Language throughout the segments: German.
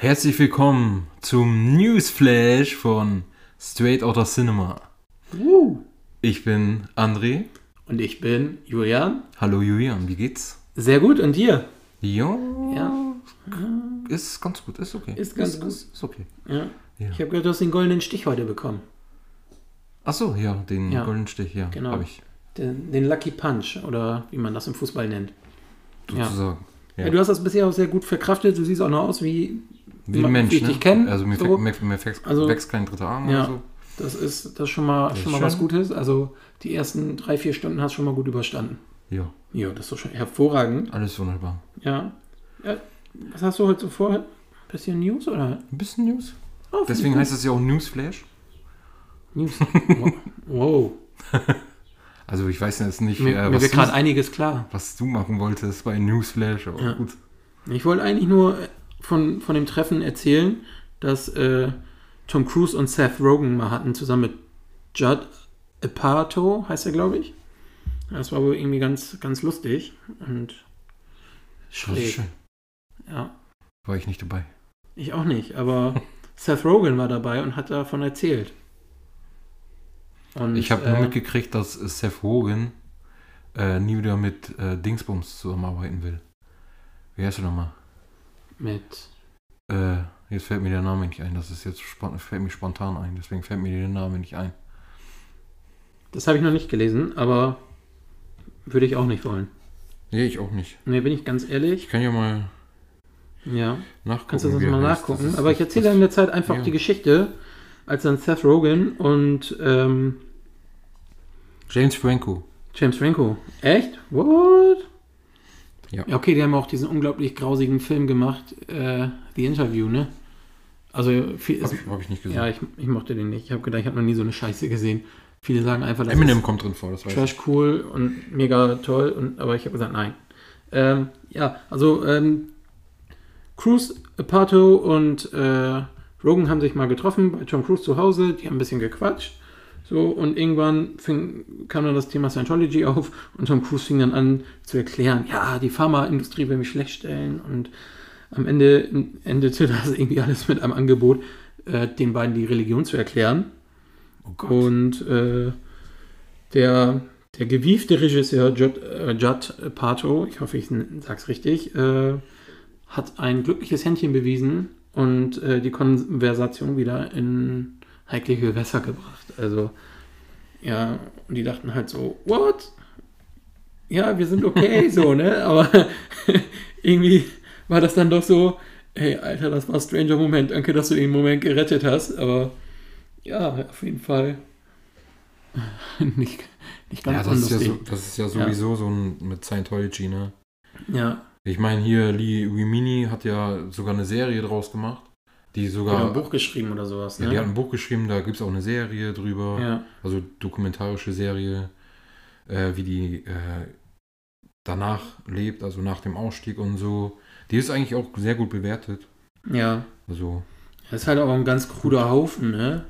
Herzlich willkommen zum Newsflash von Straight Outta Cinema. Uh. Ich bin André. Und ich bin Julian. Hallo Julian, wie geht's? Sehr gut, und dir? Ja, Ja. ist ganz gut, ist okay. Ist ganz gut. Ist, ist okay. Ja. Ja. Ich habe gehört, du hast den goldenen Stich heute bekommen. Achso, ja, den Ja. goldenen Stich, ja, Genau. habe ich Den, den Lucky Punch oder wie man das im Fußball nennt. Ja. sozusagen. Ja. Ja. du hast das bisher auch sehr gut verkraftet. Du siehst auch noch aus wie. Wie ein Mensch, ne? dich kenn, Also mir, so. mir, mir wächst, Also- wächst kein dritter Arm Ja. oder so. Das ist das ist schon mal, Das schon mal was. Gutes. Also die ersten drei, vier Stunden hast du schon mal gut überstanden. Ja, Ja, das ist doch schon hervorragend. alles wunderbar. Ja. ja. Was hast du heute so vor? Bisschen News oder? Ein bisschen News. Oh, Deswegen heißt es ja auch Newsflash. News. wow. Also ich weiß jetzt nicht, Mir, äh, mir was, du, gerade einiges klar. was du machen wolltest bei Newsflash, aber Ja. gut. Ich wollte eigentlich nur von, von dem Treffen erzählen, dass äh, Tom Cruise und Seth Rogen mal hatten, zusammen mit Judd Apatow, heißt er, glaube ich. Das war wohl irgendwie ganz, ganz lustig und schräg. schön. Ja, War ich nicht dabei. ich auch nicht, aber Seth Rogen war dabei und hat davon erzählt. Und, Ich habe nur äh, mitgekriegt, dass Seth Rogen äh, nie wieder mit äh, Dingsbums zusammenarbeiten will. Wie heißt er nochmal? Mit Äh, jetzt fällt mir der Name nicht ein. Das ist jetzt spon fällt mir spontan ein. Deswegen fällt mir der Name nicht ein. Das habe ich noch nicht gelesen, aber würde ich auch nicht wollen. Nee, ich auch nicht. Nee, bin ich ganz ehrlich. Ich kann ja mal Ja. nachgucken. Kannst du er mal nachgucken? Das ist- Aber ich erzähle in der Zeit einfach ja. die Geschichte, als dann Seth Rogen und ähm, James Franco. James Franco. Echt? What? Ja. Okay, die haben auch diesen unglaublich grausigen Film gemacht, äh, The Interview, ne? Also, viel, Habe ich, hab ich nicht gesehen. ja, ich, ich mochte den nicht. Ich habe gedacht, ich habe noch nie so eine Scheiße gesehen. Viele sagen einfach, das Eminem kommt drin vor, das weiß ich. Trash cool und mega toll, und, aber ich habe gesagt, nein. Ähm, ja, also ähm, Cruise, Apato und äh, Rogan haben sich mal getroffen bei Tom Cruise zu Hause, die haben ein bisschen gequatscht. So, und irgendwann fing, kam dann das Thema Scientology auf und Tom Cruise fing dann an zu erklären, ja, die Pharmaindustrie will mich schlecht stellen und am Ende endete das irgendwie alles mit einem Angebot, äh, den beiden die Religion zu erklären. Oh. Und äh, der, der gewiefte Regisseur Judd, äh, Judd Pato, ich hoffe, ich n- sag's richtig, äh, hat ein glückliches Händchen bewiesen und äh, die Konversation wieder in heikle Gewässer gebracht. Also, ja, und die dachten halt so, what? Ja, wir sind okay, so, ne? Aber irgendwie war das dann doch so, hey, Alter, das war ein stranger Moment. Danke, dass du den Moment gerettet hast, aber ja, auf jeden Fall nicht, nicht Ja, ganz das ist ja, so, das ist ja sowieso so ein mit Scientology, ne? Ja, Ich meine, hier Lee Rimini hat ja sogar eine Serie draus gemacht. Die ja. sogar. ein Buch geschrieben oder sowas, Ja, ne? die hat ein Buch geschrieben, da gibt es auch eine Serie drüber. ja. Also dokumentarische Serie, äh, wie die äh, danach lebt, also nach dem Ausstieg und so. Die ist eigentlich auch sehr gut bewertet. ja. Also, Das ist halt auch ein ganz kruder Haufen, ne?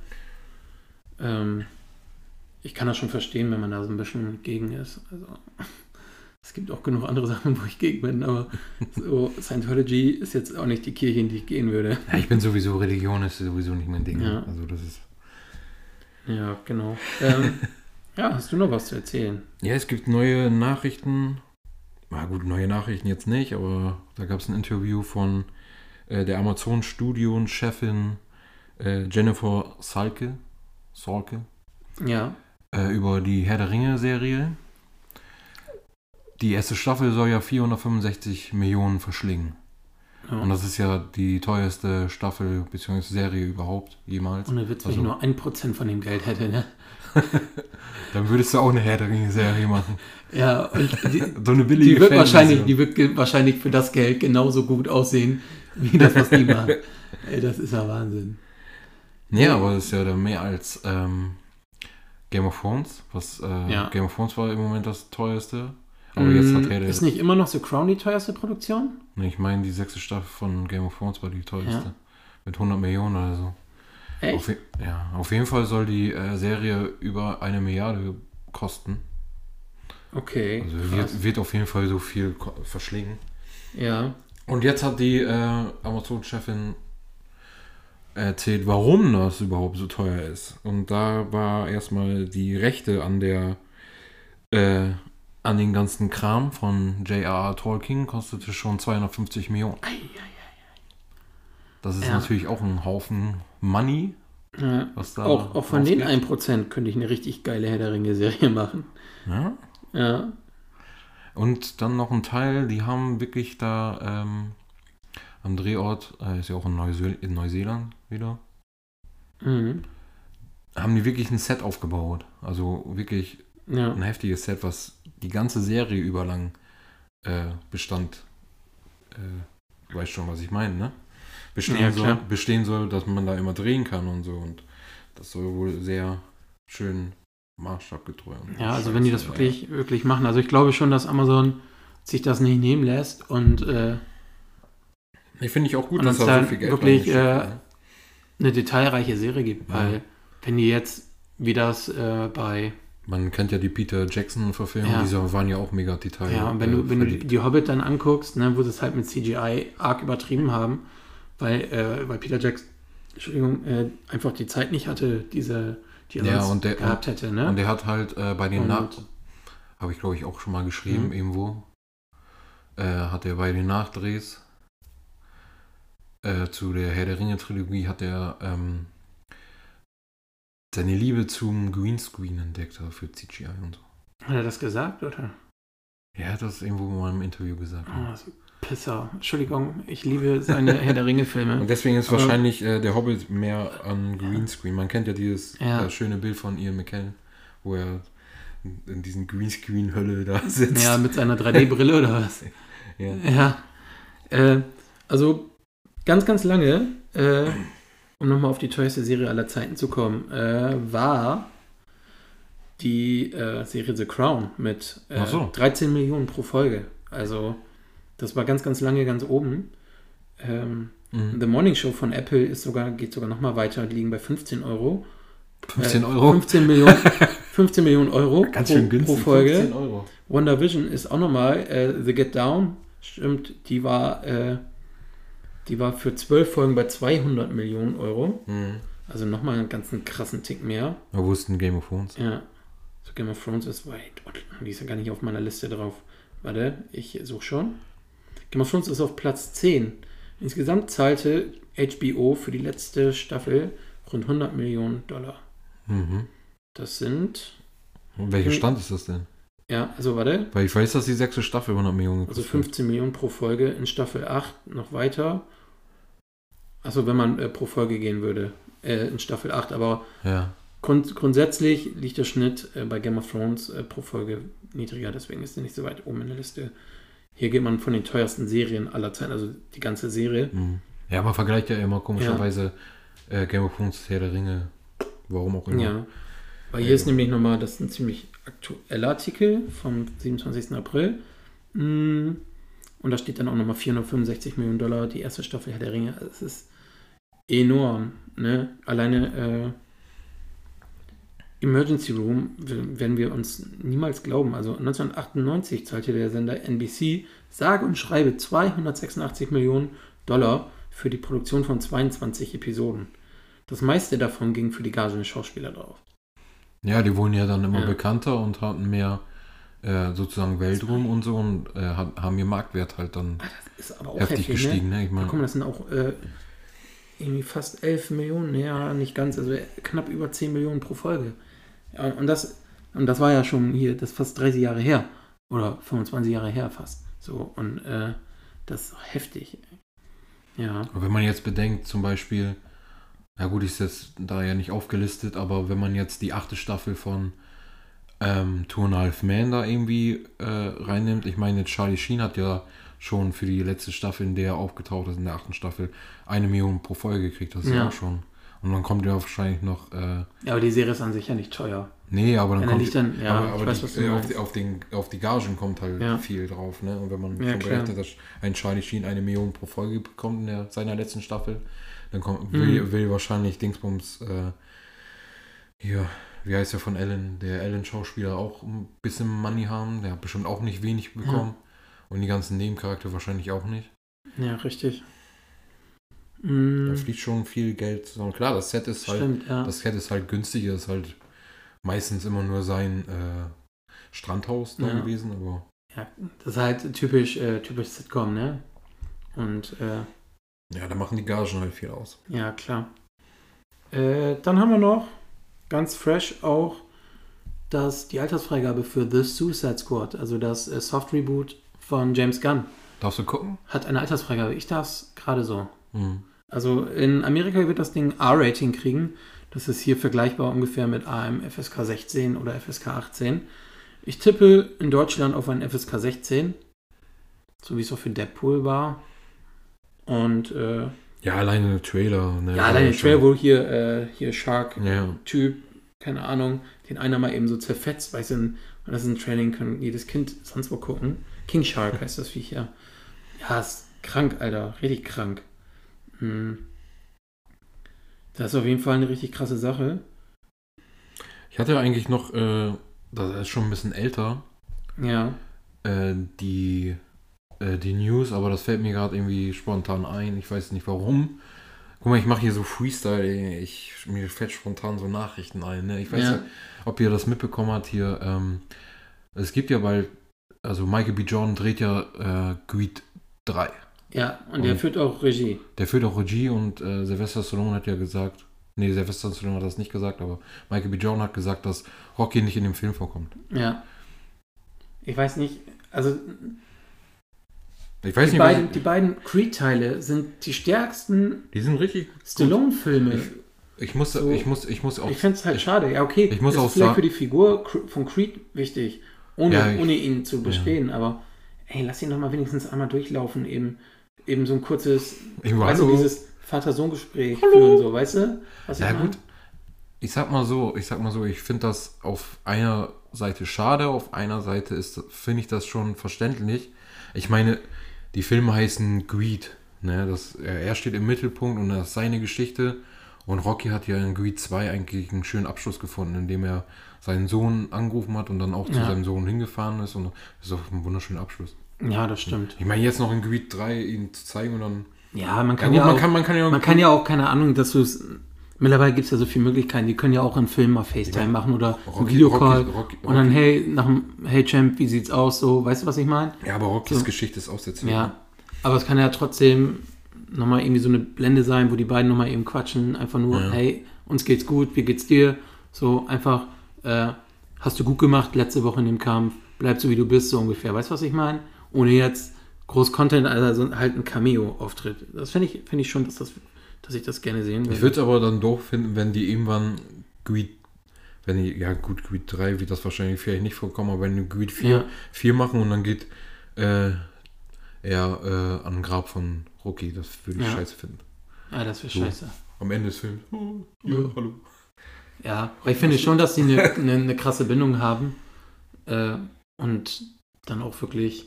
Ähm, ich kann das schon verstehen, wenn man da so ein bisschen gegen ist. Also, es gibt auch genug andere Sachen, wo ich gegen bin, aber so Scientology ist jetzt auch nicht die Kirche, in die ich gehen würde. ja, ich bin sowieso, Religion ist sowieso nicht mein Ding. Ja. Also, das ist. Ja, genau. Ähm, ja, hast du noch was zu erzählen? Ja, es gibt neue Nachrichten. Na gut, neue Nachrichten jetzt nicht, aber da gab es ein Interview von äh, der Amazon-Studio-Chefin äh, Jennifer Salke, Salke Ja, äh, über die Herr der Ringe-Serie. Die erste Staffel soll ja 465 Millionen verschlingen. ja. Und das ist ja die teuerste Staffel bzw. Serie überhaupt jemals. Ohne Witz, wenn Also- ich nur ein Prozent von dem Geld hätte, ne? Dann würdest du auch eine Herr der Ringe-Serie machen. Ja, und die, So eine billige die, wird wahrscheinlich, die wird wahrscheinlich für das Geld genauso gut aussehen, wie das, was die machen. Ey, das ist ja Wahnsinn. Ja, aber das ist ja dann mehr als ähm, Game of Thrones. Was, äh, Ja. Game of Thrones war im Moment das teuerste. Aber jetzt hat Mm, Herr der Ist nicht immer noch The Crown die teuerste Produktion? Nee, ich meine, die sechste Staffel von Game of Thrones war die teuerste. Ja. Mit 100 Millionen oder so. Auf, Echt? je- ja, auf jeden Fall soll die äh, Serie über eine Milliarde kosten. Okay. Also wird, wird auf jeden Fall so viel verschlingen. Ja. Und jetzt hat die äh, Amazon-Chefin erzählt, warum das überhaupt so teuer ist. Und da war erstmal die Rechte an der äh, an den ganzen Kram von J.R.R. Tolkien kostete schon 250 Millionen. Das ist Ja. natürlich auch ein Haufen Money, Ja. Auch, auch von den rausgeht. 1% könnte ich eine richtig geile Herr der Ringe-Serie machen. Ja. Ja. Und dann noch ein Teil, die haben wirklich da ähm, am Drehort, äh, ist ja auch in, Neuseel in Neuseeland wieder, Mhm. haben die wirklich ein Set aufgebaut. Also wirklich Ja. ein heftiges Set, was die ganze Serie über lang äh, bestand. Äh, du weißt schon, was ich meine, ne? Bestehen, Ja, soll, bestehen soll, dass man da immer drehen kann und so. Und das soll wohl sehr schön maßstabgetreu. Ja, also wenn die das wirklich, wirklich machen. Also ich glaube schon, dass Amazon sich das nicht nehmen lässt und äh, Ja. Nee, finde ich auch gut, dass uns da so dann viel Geld wirklich, äh, ne? eine detailreiche Serie gibt. Ja. Weil wenn die jetzt, wie das äh, bei, Man kennt ja die Peter Jackson-Verfilmung, Ja. diese waren ja auch mega Detail. ja, und wenn äh, du, wenn du die, Hobbit dann anguckst, ne, wo sie es halt mit CGI arg übertrieben haben, weil, äh, weil Peter Jackson, Entschuldigung, äh, einfach die Zeit nicht hatte, diese, die er Ja, und der- gehabt hätte, ne? Und der hat halt äh, bei den Nach... Habe ich, glaube ich, auch schon mal geschrieben, Mhm. irgendwo. Äh, hat er bei den Nachdrehs äh, zu der Herr der Ringe-Trilogie hat er ähm, seine Liebe zum Greenscreen entdeckt, also für CGI und so. Hat er das gesagt, oder? Er hat das irgendwo mal im Interview gesagt. Oh, so Pisser. Entschuldigung, ich liebe seine Herr der Ringe-Filme. Und deswegen ist Aber- wahrscheinlich äh, der Hobbit mehr an Greenscreen. Man kennt ja dieses Ja. äh, schöne Bild von Ian McKellen, wo er in- in diesen Greenscreen-Hölle da sitzt. Ja, mit seiner 3D-Brille oder was? Ja. Ja. Äh, also ganz, ganz lange, äh, um nochmal auf die teuerste Serie aller Zeiten zu kommen, äh, war die äh, Serie The Crown mit äh, so. 13 Millionen pro Folge. Also das war ganz, ganz lange ganz oben. Ähm, Mhm. The Morning Show von Apple ist sogar, geht sogar nochmal weiter, die liegen bei 15 Euro. 15 Äh, Euro. 15 Millionen, 15 Millionen Euro Ganz pro, schön günstig. pro Folge. 15 Euro. WandaVision ist auch nochmal, äh, The Get Down, stimmt, die war, äh, die war für 12 Folgen bei 200 Millionen Euro. Mhm. Also nochmal einen ganzen krassen Tick mehr. Ja, wo ist denn Game of Thrones? Ja. So Game of Thrones ist weit. Die ist ja gar nicht auf meiner Liste drauf. Warte, ich suche schon. Game of Thrones ist auf Platz 10. Insgesamt zahlte HBO für die letzte Staffel rund 100 Millionen Dollar. Mhm. Das sind, welcher. Stand ist das denn? ja, also warte, Weil ich weiß, dass die sechste Staffel 100 Millionen Also gekostet 15 Millionen pro Folge in Staffel 8 noch weiter. Also wenn man äh, pro Folge gehen würde äh, in Staffel 8. Aber. Ja. grund grundsätzlich liegt der Schnitt äh, bei Game of Thrones äh, pro Folge niedriger. Deswegen ist er nicht so weit oben in der Liste. Hier geht man von den teuersten Serien aller Zeiten, also die ganze Serie. Mhm. Ja, man vergleicht ja immer komischerweise äh, Game of Thrones, Herr der Ringe, warum auch immer. Ja. Weil hier ist nämlich nochmal, das ist ein ziemlich aktueller Artikel vom 27. April. Mm, Und da steht dann auch nochmal 465 Millionen Dollar, die erste Staffel Herr der Ringe. Also Es ist enorm. Ne? Alleine äh, Emergency Room werden wir uns niemals glauben. Also 1998 zahlte der Sender NBC sage und schreibe 286 Millionen Dollar für die Produktion von 22 Episoden. Das meiste davon ging für die Gage der Schauspieler drauf. Ja, die wurden ja dann immer Ja. bekannter und hatten mehr äh, sozusagen Weltruhm und so und äh, ha- haben ihr Marktwert halt dann auch heftig heftig, gestiegen. Ne? Ich Ne? meine, Guck mal, das sind auch äh, irgendwie fast 11 Millionen, ja, nicht ganz, also knapp über 10 Millionen pro Folge. Und das, und das war ja schon hier, das ist fast 30 Jahre her. Oder 25 Jahre her fast. So, und äh, das ist heftig. Ja. Aber wenn man jetzt bedenkt, zum Beispiel, ja gut, ist jetzt da ja nicht aufgelistet, aber wenn man jetzt die achte Staffel von ähm, Two and a Half Man da irgendwie äh, reinnimmt, ich meine, Charlie Sheen hat ja schon für die letzte Staffel, in der er aufgetaucht ist, in der achten Staffel, eine Million pro Folge gekriegt, das ist ja, Ja. auch schon. Und dann kommt ja wahrscheinlich noch, äh, ja, aber die Serie ist an sich ja nicht teuer. nee, aber dann Ja, kommt, dann, ja, aber, weiß, die, äh, auf, die, auf, den, auf die Gagen kommt halt Ja. viel drauf, ne? Und wenn man Ja, berechnet, dass ein Charlie Sheen eine Million pro Folge bekommt in der, seiner letzten Staffel, dann kommt, will, Mhm. will wahrscheinlich Dingsbums, äh, hier, wie heißt der von Ellen, der Ellen-Schauspieler auch ein bisschen Money haben, der hat bestimmt auch nicht wenig bekommen. Und die ganzen Nebencharaktere wahrscheinlich auch nicht. Ja, richtig. Mm, Da fließt schon viel Geld zusammen. Klar, das Set ist halt, stimmt, ja. das Set ist halt günstiger, ist halt meistens immer nur sein äh, Strandhaus da Ja. gewesen, aber ja. Das ist halt typisch, äh, typisch Sitcom, ne? Und äh, ja, da machen die Gagen halt viel aus. ja, klar. Äh, dann haben wir noch ganz fresh auch das, die Altersfreigabe für The Suicide Squad, also das äh, Soft Reboot von James Gunn, Darfst du gucken? hat eine Altersfreigabe. Ich darf es gerade so. Mhm. Also in Amerika wird das Ding R-Rating kriegen. Das ist hier vergleichbar ungefähr mit AM FSK 16 oder FSK 18. Ich tippe in Deutschland auf ein FSK 16, so wie es auch für Deadpool war. Und äh, Ja, alleine der Trailer. Ne, ja, allein der Trailer, wo hier, äh, hier Shark-Typ, Ja, keine Ahnung, den einer mal eben so zerfetzt, du, und das ist ein Training, kann jedes Kind sonst wo gucken. King Shark heißt das Viech ja. Ja, ist krank, Alter, richtig krank. Hm. Das ist auf jeden Fall eine richtig krasse Sache. ich hatte eigentlich noch, äh, das ist schon ein bisschen älter, Ja, äh, die, äh, die News, aber das fällt mir gerade irgendwie spontan ein. Ich weiß nicht warum. Guck mal, ich mache hier so Freestyle, ich, mir fällt spontan so Nachrichten ein. Ne? Ich weiß Ja. ja. ob ihr das mitbekommen habt hier. Ähm, es gibt ja bald, also Michael B. Jordan dreht ja äh, Greed 3. ja, und der Und- führt auch Regie. Der führt auch Regie und äh, Sylvester Stallone hat ja gesagt, nee, Sylvester Stallone hat das nicht gesagt, aber Michael B. Jordan hat gesagt, dass Rocky nicht in dem Film vorkommt. Ja. Ich weiß nicht, also Ich weiß die nicht, beiden, die beiden Creed-Teile sind die stärksten die sind richtig. Stallone-Filme. Ich muss, So. ich muss, ich muss auch. Ich finde es halt schade. Ja, okay. ich muss ist auch vielleicht sagen- für die Figur von Creed wichtig, ohne, Ja, ich- ohne ihn zu bestehen. Aber ey, lass ihn doch mal wenigstens einmal durchlaufen. Eben, eben so ein kurzes, ich weißt du, dieses Vater-Sohn-Gespräch führen, so, weißt du? Was Ja ich gut. Ich sag mal so, ich sag mal so, ich finde das auf einer Seite schade, auf einer Seite ist, finde ich das schon verständlich. Ich meine, die Filme heißen Greed, ne? Das, er er steht im Mittelpunkt und das ist seine Geschichte. Und Rocky hat ja in Greed 2 eigentlich einen schönen Abschluss gefunden, indem er seinen Sohn angerufen hat und dann auch zu Ja. seinem Sohn hingefahren ist. Und das ist auch ein wunderschöner Abschluss. Ja, das stimmt. Ich meine, jetzt noch in Greed 3 ihn zu zeigen und dann. Ja, man Ja, kann gut, ja, man, auch, kann, man kann ja man kann ja auch, keine Ahnung, dass du es. Mittlerweile gibt es ja so viele Möglichkeiten. Die können ja auch einen Film auf FaceTime Ja. machen oder einen Rocky- Videocall. Rocky- Rocky- und dann, hey, nach dem Hey Champ, wie sieht's aus? So, weißt du, was ich meine? Ja, aber Rockys So. Geschichte ist auch sehr zäh. Ja, aber es kann ja trotzdem nochmal irgendwie so eine Blende sein, wo die beiden nochmal eben quatschen. Einfach nur, Ja. hey, uns geht's gut, wie geht's dir? So einfach, äh, hast du gut gemacht letzte Woche in dem Kampf, bleib so wie du bist, so ungefähr. Weißt du, was ich meine? Ohne jetzt groß Content, also halt ein Cameo-Auftritt. Das finde ich, finde ich schon, dass, das, dass ich das gerne sehen Ich würde. würde es aber dann doof finden, wenn die irgendwann Greed, wenn die, ja gut, Greed 3 wird das wahrscheinlich vielleicht nicht vorkommen, aber wenn die Greed 4, Ja. 4 machen und dann geht äh, er äh, an den Grab von Rocky, das würde ich Ja. scheiße finden. Ja, das wäre So. scheiße. Am Ende des Films, oh, Ja. hallo. Ja, aber ich finde schon, dass sie eine, eine, eine krasse Bindung haben äh, und dann auch wirklich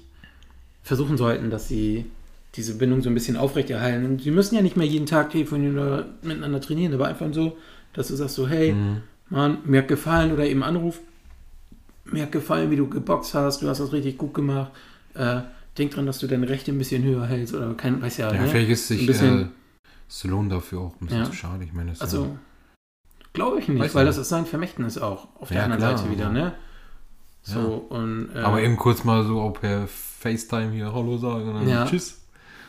versuchen sollten, dass sie diese Bindung so ein bisschen aufrechterhalten. Und sie müssen ja nicht mehr jeden Tag telefonieren oder miteinander trainieren, aber einfach so, dass du sagst so, hey, Mhm. Mann, mir hat gefallen oder eben Anruf, mir hat gefallen, wie du geboxt hast, du hast das richtig gut gemacht. Äh, denk dran, dass du deine Rechte ein bisschen höher hältst oder kein, weiß ja, Ja, ne? vielleicht ist sich Ein bisschen- äh, Stallone dafür auch ein bisschen Ja. zu schade. Ich meine, das ist Also, glaube ich nicht, Weiß weil das ist sein Vermächtnis auch auf der Ja, anderen klar, Seite wieder, aber- ne? So, und. Äh, aber eben kurz mal so auch per FaceTime hier Hallo sagen und dann Ja. Tschüss.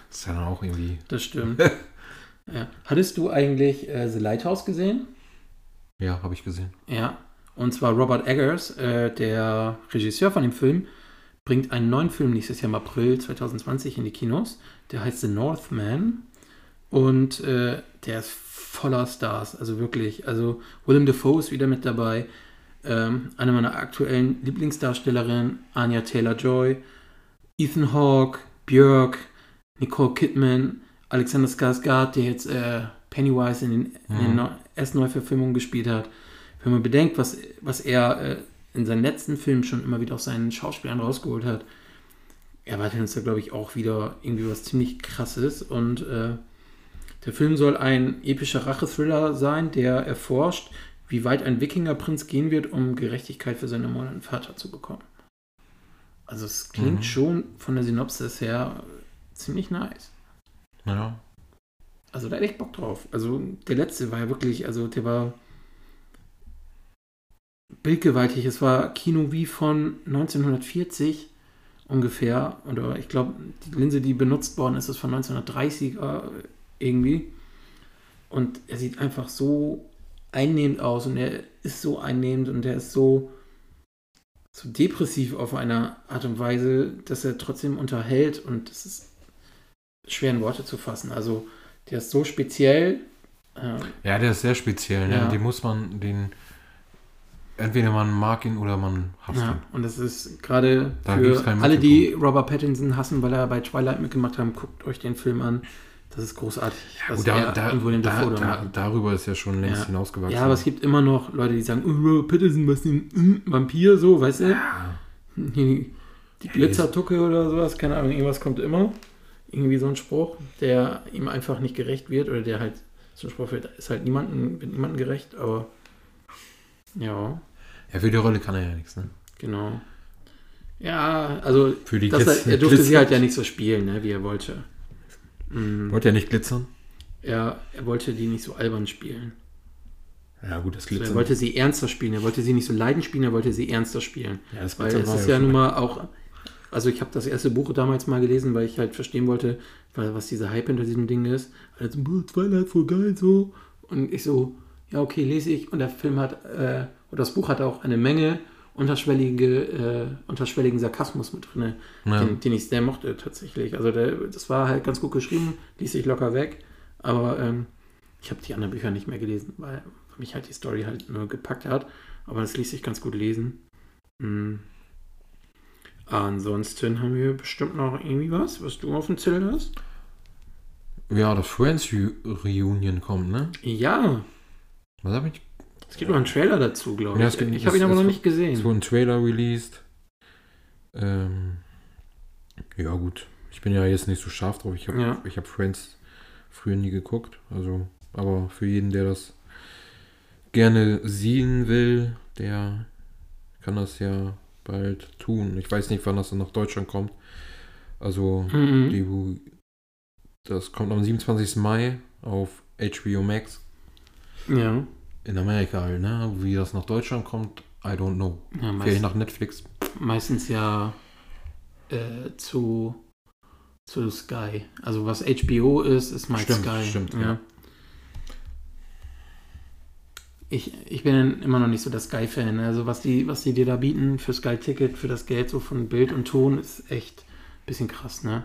Das ist ja dann auch irgendwie. Das stimmt. ja. Hattest du eigentlich äh, The Lighthouse gesehen? Ja, habe ich gesehen. Ja. Und zwar Robert Eggers, äh, der Regisseur von dem Film, bringt einen neuen Film nächstes Jahr im April 2020 in die Kinos. Der heißt The Northman. Und äh, der ist voller Stars, also wirklich. Also Willem Dafoe ist wieder mit dabei. Ähm, eine meiner aktuellen Lieblingsdarstellerinnen, Anya Taylor-Joy, Ethan Hawke, Björk, Nicole Kidman, Alexander Skarsgård, der jetzt äh, Pennywise in den, in den Mhm. neu- ersten Neuverfilmungen gespielt hat. Wenn man bedenkt, was, was er äh, in seinen letzten Filmen schon immer wieder aus seinen Schauspielern rausgeholt hat, erwartet uns da, glaube ich, auch wieder irgendwie was ziemlich krasses. Und äh, der Film soll ein epischer Rachethriller sein, der erforscht, wie weit ein Wikingerprinz gehen wird, um Gerechtigkeit für seinen ermordeten Vater zu bekommen. Also es klingt Mhm. schon von der Synopsis her ziemlich nice. Ja. also da hätte ich Bock drauf. Also der letzte war ja wirklich, also der war bildgewaltig. Es war Kino wie von 1940 ungefähr. Oder ich glaube, die Linse, die benutzt worden ist, ist von 1930er irgendwie. Und er sieht einfach so einnehmend aus und er ist so einnehmend und er ist so, so depressiv auf eine Art und Weise, dass er trotzdem unterhält und das ist schwer in Worte zu fassen. Also der ist so speziell. Äh, ja, der ist sehr speziell. Ne? Ja. Den muss man, den entweder man mag ihn oder man hasst ja, ihn. Und das ist gerade für alle, die Robert Pattinson hassen, weil er bei Twilight mitgemacht haben, guckt euch den Film an. Das ist großartig. Ja, gut, da, da, da, da darüber ist ja schon längst ja. hinausgewachsen. Ja, aber es gibt immer noch Leute, die sagen, oh, Pattinson, was denn, mm, Vampir, so, weißt du? Ja. Die, die Glitzertucke oder sowas, keine Ahnung, irgendwas kommt immer. Irgendwie so ein Spruch, der ihm einfach nicht gerecht wird oder der halt, so ein Spruch wird, ist halt niemandem, wird niemandem gerecht, aber ja. Ja, für die Rolle kann er ja nichts, ne? Genau. Ja, also für die das, er, er durfte sie halt ja nicht so spielen, ne, wie er wollte. Mhm. Wollte er nicht glitzern? Ja, er wollte die nicht so albern spielen. Ja, gut, das Glitzern. Also er wollte sie ernster spielen. Er wollte sie nicht so leiden spielen, er wollte sie ernster spielen. Ja, das Weil es ist ja nun mal auch. Also, ich habe das erste Buch damals mal gelesen, weil ich halt verstehen wollte, was dieser Hype hinter diesem Ding ist. Also, Twilight voll geil, so. Und ich so, ja, okay, lese ich. Und der Film hat, äh, oder das Buch hat auch eine Menge unterschwellige, äh, unterschwelligen Sarkasmus mit drin, ja. den, den, ich sehr mochte tatsächlich. Also der, das war halt ganz gut geschrieben, ließ sich locker weg, aber ähm, ich habe die anderen Bücher nicht mehr gelesen, weil mich halt die Story halt nur gepackt hat, aber das ließ sich ganz gut lesen. Mhm. Ansonsten haben wir bestimmt noch irgendwie was, was du auf dem Zettel hast. Ja, das Friends Reunion kommt, ne? Ja. Was habe ich es gibt noch einen Trailer dazu, glaube ich. Ja, gibt, ich habe ihn aber noch nicht gesehen. Es wurde ein Trailer released. Ähm, ja, gut. Ich bin ja jetzt nicht so scharf drauf. Ich habe ja. hab Friends früher nie geguckt. Also, aber für jeden, der das gerne sehen will, der kann das ja bald tun. Ich weiß nicht, wann das dann nach Deutschland kommt. Also, mhm. die, das kommt am 27. Mai auf HBO Max. Ja. In Amerika halt, ne? Wie das nach Deutschland kommt, I don't know. Ja, Vielleicht nach Netflix. Meistens ja äh, zu, zu Sky. Also was HBO ist, ist meist stimmt, Sky. Stimmt, ja. ja. Ich, ich bin immer noch nicht so der Sky-Fan. Also was die, was die dir da bieten für Sky-Ticket, für das Geld so von Bild und Ton, ist echt ein bisschen krass, ne?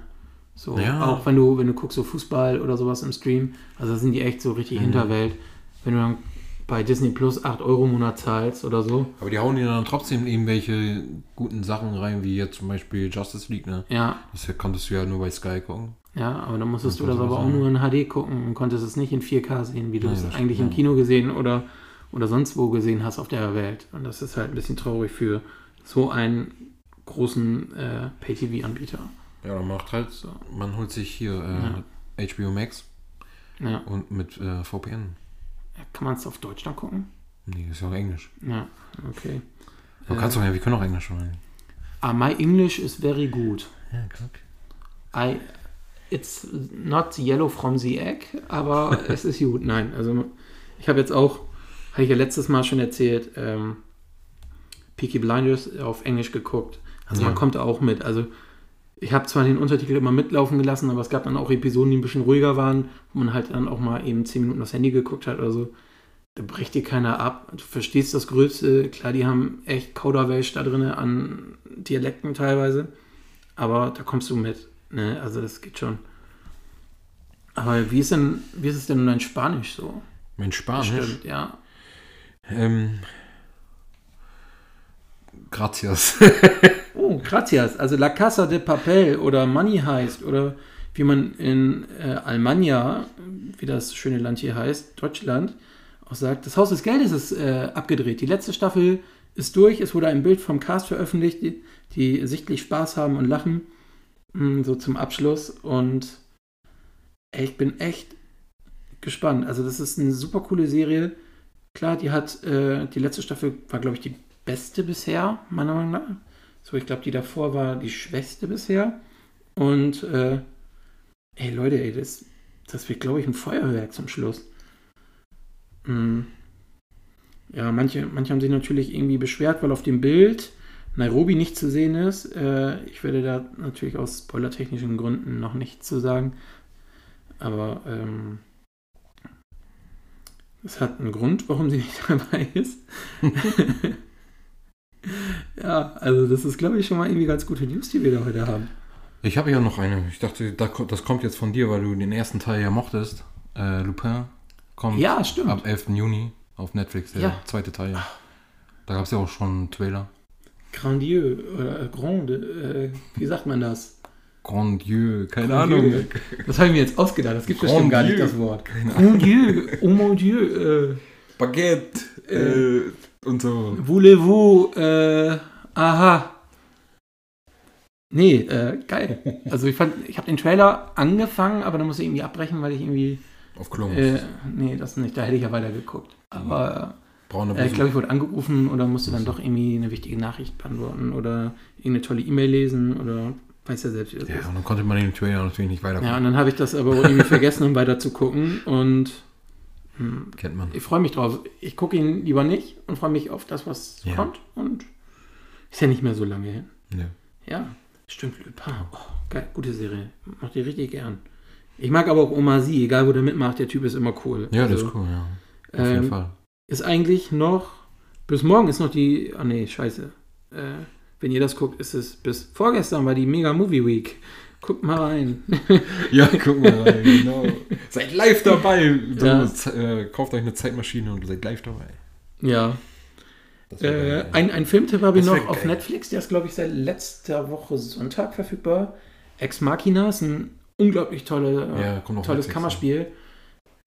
So, ja. auch wenn du, wenn du guckst, so Fußball oder sowas im Stream, also da sind die echt so richtig mhm. Hinterwelt. Wenn du dann bei Disney Plus 8 Euro im Monat zahlst oder so. Aber die hauen dir dann trotzdem irgendwelche guten Sachen rein, wie jetzt zum Beispiel Justice League, ne? Ja. Das konntest du ja nur bei Sky gucken. Ja, aber dann musstest das du das aber auch nur in HD gucken und konntest es nicht in 4K sehen, wie du es eigentlich im Kino gesehen oder, oder sonst wo gesehen hast auf der Welt. Und das ist halt ein bisschen traurig für so einen großen äh, Pay-TV-Anbieter. Ja, man macht halt, man holt sich hier äh, ja. HBO Max ja. und mit äh, VPN. Kann man es auf Deutsch dann gucken? Nee, ist ja auch Englisch. Ja, okay. Du äh, kannst doch ja, wir können auch Englisch sprechen. Ah, my English is very good. Ja, guck. I, it's not yellow from the egg, aber es ist gut. Nein, also ich habe jetzt auch, habe ich ja letztes Mal schon erzählt, ähm, Peaky Blinders auf Englisch geguckt. Also ja. man kommt auch mit. Also ich habe zwar den Untertitel immer mitlaufen gelassen, aber es gab dann auch Episoden, die ein bisschen ruhiger waren, wo man halt dann auch mal eben 10 Minuten aufs Handy geguckt hat oder so. Da bricht dir keiner ab. Du verstehst das Größte. Klar, die haben echt Kauderwelsch da drin an Dialekten teilweise. Aber da kommst du mit. Ne? Also das geht schon. Aber wie ist denn, wie ist es denn dein Spanisch so? Mein Spanisch? Stimmt, ja. Ähm, gracias. Oh, gracias. Also La Casa de Papel oder Money heißt oder wie man in äh, Almania, wie das schöne Land hier heißt, Deutschland, auch sagt, das Haus des Geldes ist äh, abgedreht. Die letzte Staffel ist durch. Es wurde ein Bild vom Cast veröffentlicht, die, die sichtlich Spaß haben und lachen. Hm, so zum Abschluss. Und ich bin echt gespannt. Also, das ist eine super coole Serie. Klar, die hat, äh, die letzte Staffel war, glaube ich, die beste bisher, meiner Meinung nach. So, ich glaube, die davor war die schwächste bisher. Und, äh, ey Leute, ey, das, das wird, glaube ich, ein Feuerwerk zum Schluss. Mm. Ja, manche, manche haben sich natürlich irgendwie beschwert, weil auf dem Bild Nairobi nicht zu sehen ist. Äh, ich werde da natürlich aus spoilertechnischen Gründen noch nichts zu sagen. Aber ähm, es hat einen Grund, warum sie nicht dabei ist. ja, also das ist, glaube ich, schon mal irgendwie ganz gute News, die wir da heute haben. Ich habe ja noch eine. Ich dachte, das kommt jetzt von dir, weil du den ersten Teil ja mochtest. Äh, Lupin kommt ja, stimmt. ab 11. Juni auf Netflix, der ja. zweite Teil. Da gab es ja auch schon einen Trailer. Grandieux oder äh, Grande, äh, wie sagt man das? Grandieux, keine Grandieux. Ahnung. Das habe ich mir jetzt ausgedacht, das gibt bestimmt gar nicht das Wort. Grandieux, oh mon Dieu. Äh, Baguette äh, und so. Voulez-vous, äh, aha. Nee, äh, geil. Also ich fand, ich habe den Trailer angefangen, aber dann musste ich irgendwie abbrechen, weil ich irgendwie. Auf Klo. Äh, nee, das nicht. Da hätte ich ja weiter geguckt. Aber äh, ich glaube, ich wurde angerufen oder musste dann doch irgendwie eine wichtige Nachricht beantworten oder irgendeine tolle E-Mail lesen oder weiß ja selbst. Ja, ist. und dann konnte man den Trailer natürlich nicht weiter. Ja, und dann habe ich das aber irgendwie vergessen, um weiter zu gucken und hm, kennt man. Ich freue mich drauf. Ich gucke ihn lieber nicht und freue mich auf das, was ja. kommt und ist ja nicht mehr so lange hin. Nee. Ja. Stimmt, Lupin. Oh, geil, gute Serie. Macht die richtig gern. Ich mag aber auch Omar Sy, egal wo der mitmacht, der Typ ist immer cool. Ja, also, das ist cool, ja. Auf ähm, jeden Fall. Ist eigentlich noch, bis morgen ist noch die, ah oh nee, scheiße. Äh, wenn ihr das guckt, ist es bis vorgestern war die Mega Movie Week. Guckt mal rein. ja, guckt mal rein, genau. seid live dabei. Ja. äh, kauft euch eine Zeitmaschine und seid live dabei. Ja, äh, ein, ein Filmtipp habe ich noch auf geil. Netflix, der ist, glaube ich, seit letzter Woche Sonntag verfügbar. Ex Machina ist ein unglaublich tolle, ja, tolles Netflix, Kammerspiel. Ja.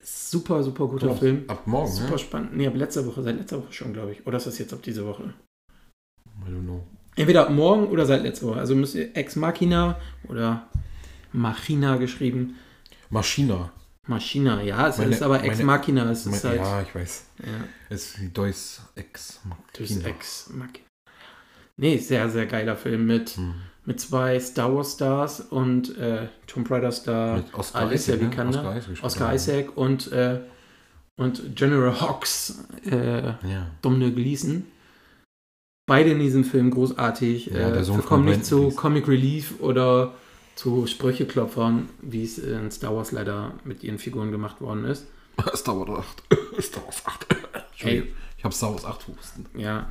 Super, super guter Film. Ab morgen, Super ne? spannend. Nee, ab letzter Woche, seit letzter Woche schon, glaube ich. Oder ist das jetzt ab diese Woche? I don't know. Entweder morgen oder seit letzter Woche. Also müsst ihr Ex Machina oder Machina geschrieben. Maschina. Maschina, ja, es meine, ist aber Ex Machina. Es ist meine, halt, ja, ich weiß. Ja. Es ist Deus Ex Machina. Deus Ex Machina. Nee, sehr, sehr geiler Film mit, hm. mit zwei Star Wars Stars und äh, Tomb Raider Star mit Oscar Alicia Isaac, Vikander, ne? Oscar, Oscar Isaac und, äh, und General Hawks, äh, ja. Domhnall Gleeson. Beide in diesem Film großartig. Ja, der äh, kommen nicht zu Comic Relief oder zu Sprücheklopfern, wie es in Star Wars leider mit ihren Figuren gemacht worden ist. Star Wars 8. Star Wars 8. Hey. Ich habe Star Wars 8 husten. Ja.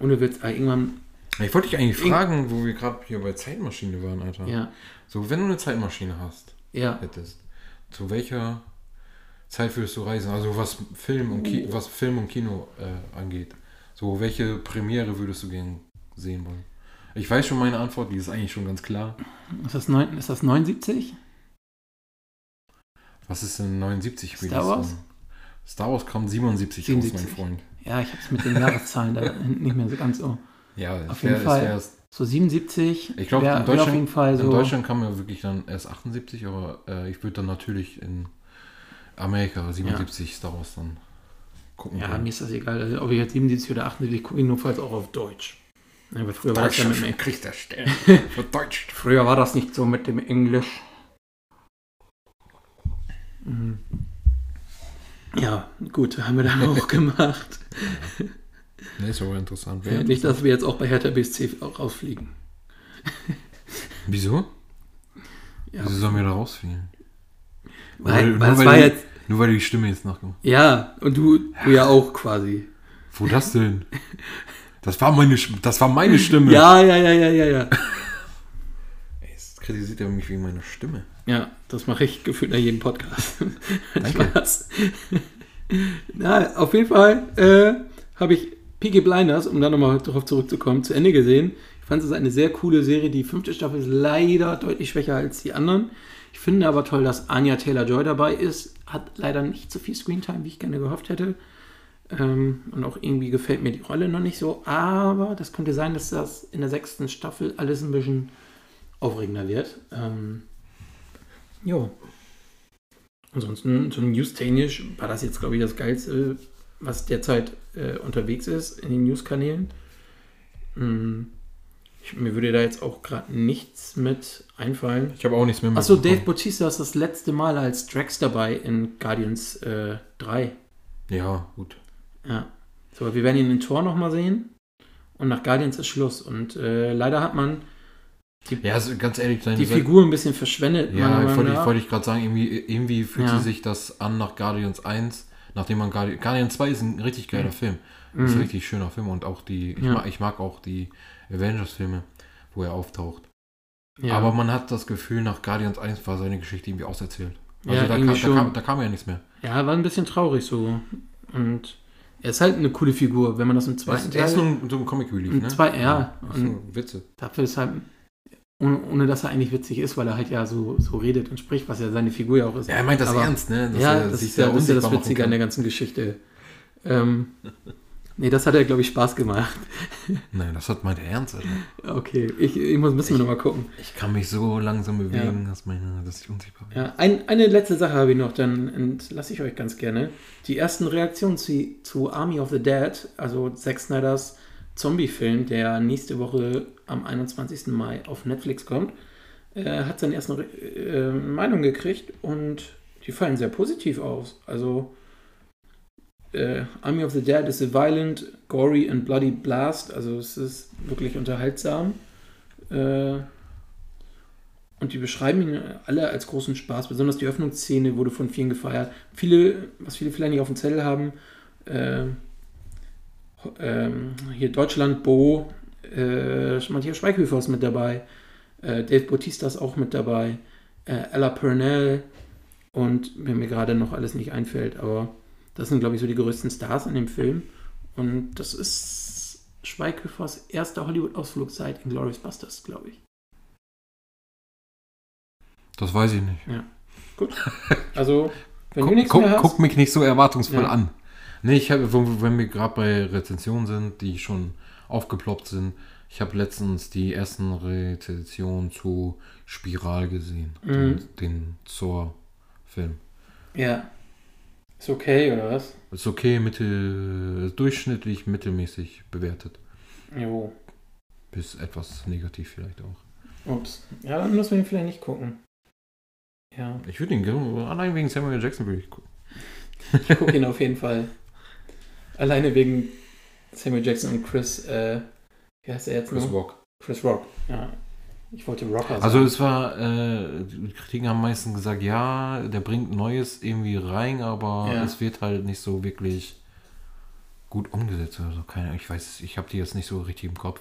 Ohne Witz, ah, irgendwann. Ich wollte dich eigentlich fragen, wo wir gerade hier bei Zeitmaschine waren, Alter. Ja. So, wenn du eine Zeitmaschine hast, ja. hättest, zu welcher Zeit würdest du reisen? Also was Film und, Ki was Film und Kino äh, angeht. So, welche Premiere würdest du gern sehen wollen? Ich weiß schon meine Antwort, die ist eigentlich schon ganz klar. Ist das, 9, ist das 79? Was ist denn 79? Star Wars? Star Wars kam 77, 77. raus, mein Freund. Ja, ich habe es mit den Jahreszahlen da nicht mehr so ganz so. Ja, auf jeden Fall. So 77. Ich glaube, in, Deutschland, so in Deutschland kam ja wirklich dann erst 78, aber äh, ich würde dann natürlich in Amerika 77 ja. Star Wars dann gucken. Ja, können. mir ist das egal. Also, ob ich jetzt 77 oder 78 gucke, ich nur falls auch auf Deutsch. Ja, aber früher war das ja mit dem Krieg der Sterne. Für Deutsch. Früher war das nicht so mit dem Englisch. Mhm. Ja, gut, haben wir dann auch gemacht. Nee, ist aber interessant. Ja, nicht, dass wir jetzt auch bei Hertha BSC auch rausfliegen. Wieso? Ja. Wieso sollen wir da rausfliegen? Weil, nur, weil, nur, weil, jetzt, nur weil du die Stimme jetzt nachkommst. Ja, und du, du ja auch quasi. Wo das denn? Das war meine, das war meine Stimme. ja, ja, ja, ja, ja, ja. Jetzt kritisiert er mich wegen meiner Stimme. Ja, das mache ich gefühlt nach jedem Podcast. Danke. Na, auf jeden Fall äh, habe ich Peaky Blinders, um da nochmal darauf zurückzukommen, zu Ende gesehen. Ich fand es eine sehr coole Serie. Die fünfte Staffel ist leider deutlich schwächer als die anderen. Ich finde aber toll, dass Anya Taylor-Joy dabei ist. Hat leider nicht so viel Screentime, wie ich gerne gehofft hätte. Ähm, und auch irgendwie gefällt mir die Rolle noch nicht so. Aber das könnte sein, dass das in der sechsten Staffel alles ein bisschen aufregender wird. Ähm, jo. Ansonsten, so news-technisch war das jetzt, glaube ich, das Geilste, was derzeit äh, unterwegs ist in den News-Kanälen. Hm. Ich mir würde da jetzt auch gerade nichts mit einfallen. Ich habe auch nichts mehr Achso. Dave Bautista ist das letzte Mal als Drax dabei in Guardians äh, 3. Ja, gut. Ja. So, wir werden ihn in Tor nochmal sehen. Und nach Guardians ist Schluss. Und äh, leider hat man Ja, also ganz ehrlich, die Figur ein bisschen verschwendet. Ja, wollte ich, wollte ich gerade sagen, irgendwie, irgendwie fühlt Ja. sich das an nach Guardians 1, nachdem man Guardian, Guardians 2 ist ein richtig geiler Film. Mhm. Ist ein richtig schöner Film und auch die, ich, Ja. mag, ich mag auch die Avengers-Filme, wo er auftaucht. ja. Aber man hat das Gefühl, nach Guardians 1 war seine Geschichte irgendwie auserzählt. Also Ja, da, kam, da, kam, da kam ja nichts mehr. ja, war ein bisschen traurig so. Und er ist halt eine coole Figur, wenn man das im zweiten ist, er ist Teil- nur ein, so ein Comic Relief, ne? zwei- ja, und- Witze. Dafür ist halt, ohne, ohne dass er eigentlich witzig ist, weil er halt ja so, so redet und spricht, was ja seine Figur ja auch ist. Ja, er meint das Aber- ernst, ne? Dass ja, er das sich ist ja, das Witzige an der ganzen Geschichte. Ähm, nee, das hat ja, glaube ich, Spaß gemacht. Nein, das hat meint er ernst, Alter. Okay, ich, ich muss, müssen wir nochmal gucken. Ich kann mich so langsam bewegen, dass, meine, dass ich unsichtbar bin. Ja, ein, eine letzte Sache habe ich noch, dann entlasse ich euch ganz gerne. Die ersten Reaktionen zu, zu Army of the Dead, also Zack Snyders Zombie-Film, der nächste Woche am 21. Mai auf Netflix kommt, äh, hat seine ersten Re äh, Meinungen gekriegt und die fallen sehr positiv aus. Also äh, Army of the Dead is a violent, gory and bloody blast. Also es ist wirklich unterhaltsam. Äh, und die beschreiben ihn alle als großen Spaß. Besonders die Öffnungsszene wurde von vielen gefeiert. Viele, was viele vielleicht nicht auf dem Zettel haben, äh, ähm, hier Deutschland, Bo, äh, Matthias Schweighöfer ist mit dabei, äh, Dave Bautista ist auch mit dabei, äh, Ella Purnell und wenn mir gerade noch alles nicht einfällt, aber das sind, glaube ich, so die größten Stars in dem Film. Und das ist Schweighöfers erster Hollywood-Ausflug seit Inglourious Busters, glaube ich. Das weiß ich nicht. Gut. Also, wenn du Guck, nichts guck, mehr hast. guck mich nicht so erwartungsvoll Ja. an. Nee, ich habe, wenn wir gerade bei Rezensionen sind, die schon aufgeploppt sind, ich habe letztens die ersten Rezensionen zu Spiral gesehen, Mhm. den, den Zor-Film. Ja. Ist okay, oder was? Ist okay, mittel, durchschnittlich, mittelmäßig bewertet. Jo. Bis etwas negativ vielleicht auch. Ups. Ja, dann müssen wir ihn vielleicht nicht gucken. Ja. Ich würde ihn gerne, allein wegen Samuel Jackson würde ich gucken. Ich gucke ihn auf jeden Fall. Alleine wegen Samuel Jackson und Chris, äh, wie heißt er jetzt Chris noch? Rock. Chris Rock. Ja. Ich wollte Rocker sagen. Also es war, äh, die Kritiken haben meistens gesagt, ja, der bringt Neues irgendwie rein, aber Ja. es wird halt nicht so wirklich gut umgesetzt. Also keine Ahnung, ich weiß, ich habe die jetzt nicht so richtig im Kopf.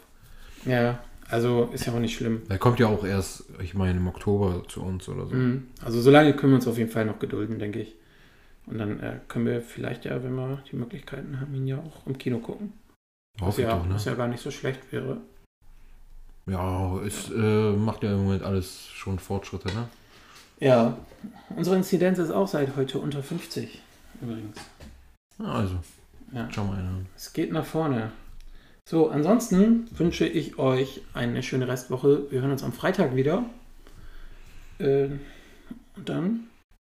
Ja, also ist ja auch nicht schlimm. Der kommt ja auch erst, ich meine, im Oktober zu uns oder so. Mhm. Also so lange können wir uns auf jeden Fall noch gedulden, denke ich. Und dann äh, können wir vielleicht ja, wenn wir die Möglichkeiten haben, ihn ja auch im Kino gucken. Was Hoffe ich ja, doch, ne? was ja gar nicht so schlecht wäre. Ja, es äh, macht ja im Moment alles schon Fortschritte, ne? Ja, unsere Inzidenz ist auch seit heute unter 50 übrigens. Ja, also, Ja. schau mal einer. Es geht nach vorne. So, ansonsten wünsche ich euch eine schöne Restwoche. Wir hören uns am Freitag wieder. Äh, und dann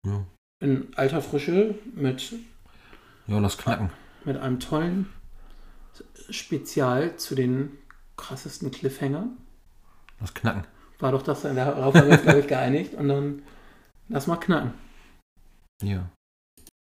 Ja. in alter Frische mit, ja, lass knacken. mit einem tollen Spezial zu den krassesten Cliffhangern. Lass knacken. War doch das, darauf haben wir uns, glaube ich, geeinigt. Und dann lass mal knacken. Ja.